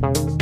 Bye.